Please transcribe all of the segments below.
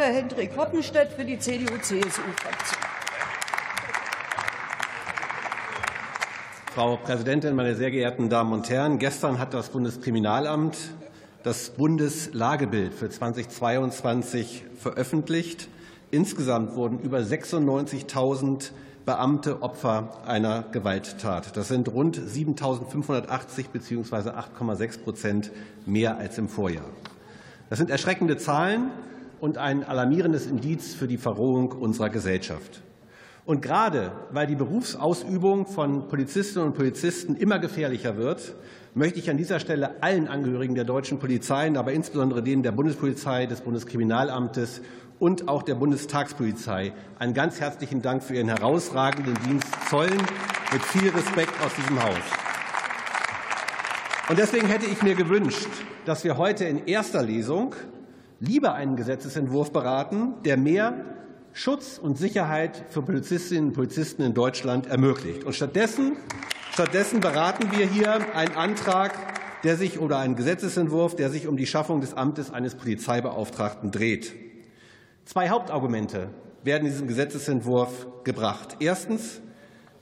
Dr. Hendrik Hoppenstedt für die CDU-CSU-Fraktion. Frau Präsidentin, meine sehr geehrten Damen und Herren! Gestern hat das Bundeskriminalamt das Bundeslagebild für 2022 veröffentlicht. Insgesamt wurden über 96.000 Beamte Opfer einer Gewalttat. Das sind rund 7.580 bzw. 8,6 Prozent mehr als im Vorjahr. Das sind erschreckende Zahlen und ein alarmierendes Indiz für die Verrohung unserer Gesellschaft. Und gerade weil die Berufsausübung von Polizistinnen und Polizisten immer gefährlicher wird, möchte ich an dieser Stelle allen Angehörigen der deutschen Polizeien, aber insbesondere denen der Bundespolizei, des Bundeskriminalamtes und auch der Bundestagspolizei einen ganz herzlichen Dank für ihren herausragenden Dienst zollen, mit viel Respekt aus diesem Haus. Und deswegen hätte ich mir gewünscht, dass wir heute in erster Lesung lieber einen Gesetzentwurf beraten, der mehr Schutz und Sicherheit für Polizistinnen und Polizisten in Deutschland ermöglicht. Und stattdessen, stattdessen beraten wir hier einen Antrag, der sich oder einen Gesetzentwurf, der sich um die Schaffung des Amtes eines Polizeibeauftragten dreht. Zwei Hauptargumente werden in diesem Gesetzentwurf gebracht. Erstens,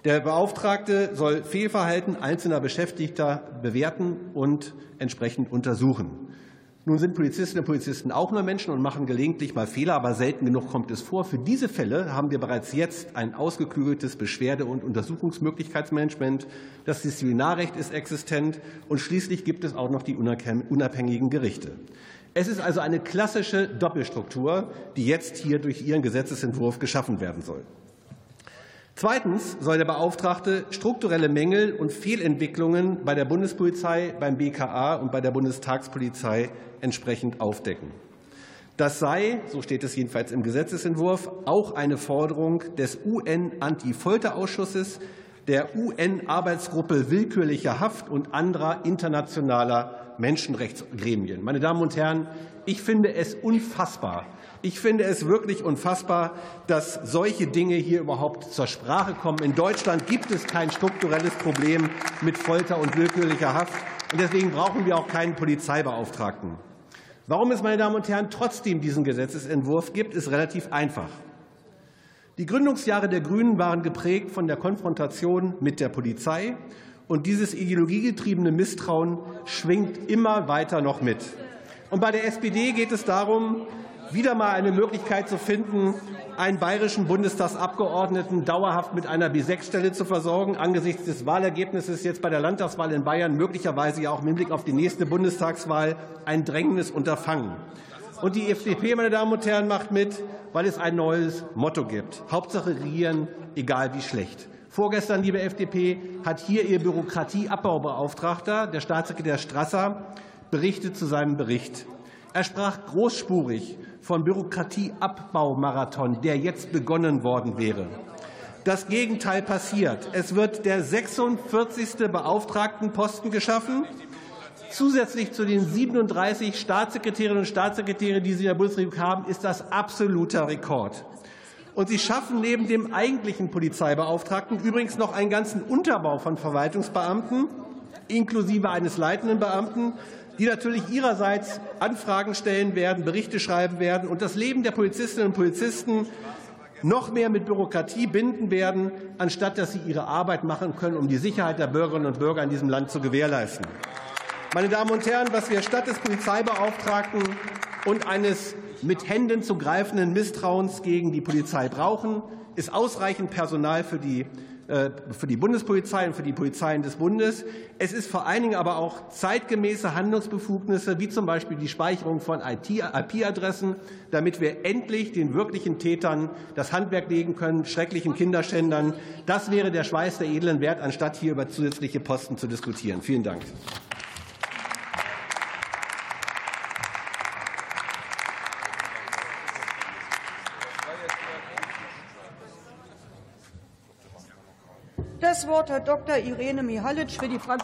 der Beauftragte soll Fehlverhalten einzelner Beschäftigter bewerten und entsprechend untersuchen. Nun sind Polizistinnen und Polizisten auch nur Menschen und machen gelegentlich mal Fehler, aber selten genug kommt es vor. Für diese Fälle haben wir bereits jetzt ein ausgeklügeltes Beschwerde- und Untersuchungsmöglichkeitsmanagement. Das Disziplinarrecht ist existent und schließlich gibt es auch noch die unabhängigen Gerichte. Es ist also eine klassische Doppelstruktur, die jetzt hier durch Ihren Gesetzentwurf geschaffen werden soll. Zweitens soll der Beauftragte strukturelle Mängel und Fehlentwicklungen bei der Bundespolizei, beim BKA und bei der Bundestagspolizei entsprechend aufdecken. Das sei, so steht es jedenfalls im Gesetzentwurf, auch eine Forderung des UN-Anti-Folter-Ausschusses, der UN-Arbeitsgruppe willkürlicher Haft und anderer internationaler Menschenrechtsgremien. Meine Damen und Herren, ich finde es unfassbar. Ich finde es wirklich unfassbar, dass solche Dinge hier überhaupt zur Sprache kommen. In Deutschland gibt es kein strukturelles Problem mit Folter und willkürlicher Haft. Und deswegen brauchen wir auch keinen Polizeibeauftragten. Warum es, meine Damen und Herren, trotzdem diesen Gesetzentwurf gibt, ist relativ einfach. Die Gründungsjahre der Grünen waren geprägt von der Konfrontation mit der Polizei und dieses ideologiegetriebene Misstrauen schwingt immer weiter noch mit. Und bei der SPD geht es darum, wieder mal eine Möglichkeit zu finden, einen bayerischen Bundestagsabgeordneten dauerhaft mit einer B6-Stelle zu versorgen, angesichts des Wahlergebnisses jetzt bei der Landtagswahl in Bayern, möglicherweise ja auch im Hinblick auf die nächste Bundestagswahl, ein drängendes Unterfangen. Und die FDP, meine Damen und Herren, macht mit, weil es ein neues Motto gibt. Hauptsache regieren, egal wie schlecht. Vorgestern, liebe FDP, hat hier Ihr Bürokratieabbaubeauftragter, der Staatssekretär Strasser, berichtet zu seinem Bericht. Er sprach großspurig von Bürokratieabbaumarathon, der jetzt begonnen worden wäre. Das Gegenteil passiert. Es wird der 46. Beauftragtenposten geschaffen, zusätzlich zu den 37 Staatssekretärinnen und Staatssekretäre, die Sie in der Bundesregierung haben, ist das absoluter Rekord. Und Sie schaffen neben dem eigentlichen Polizeibeauftragten übrigens noch einen ganzen Unterbau von Verwaltungsbeamten, inklusive eines leitenden Beamten, die natürlich ihrerseits Anfragen stellen werden, Berichte schreiben werden und das Leben der Polizistinnen und Polizisten noch mehr mit Bürokratie binden werden, anstatt dass sie ihre Arbeit machen können, um die Sicherheit der Bürgerinnen und Bürger in diesem Land zu gewährleisten. Meine Damen und Herren, was wir statt des Polizeibeauftragten und eines mit Händen zu greifenden Misstrauens gegen die Polizei brauchen, ist ausreichend Personal für die äh, für die Bundespolizei und für die Polizeien des Bundes. Es ist vor allen Dingen aber auch zeitgemäße Handlungsbefugnisse, wie zum Beispiel die Speicherung von IP-Adressen, damit wir endlich den wirklichen Tätern das Handwerk legen können, schrecklichen Kinderschändern. Das wäre der Schweiß der edlen Wert, anstatt hier über zusätzliche Posten zu diskutieren. Vielen Dank. Das Wort hat Dr. Irene Mihalic für die Fraktion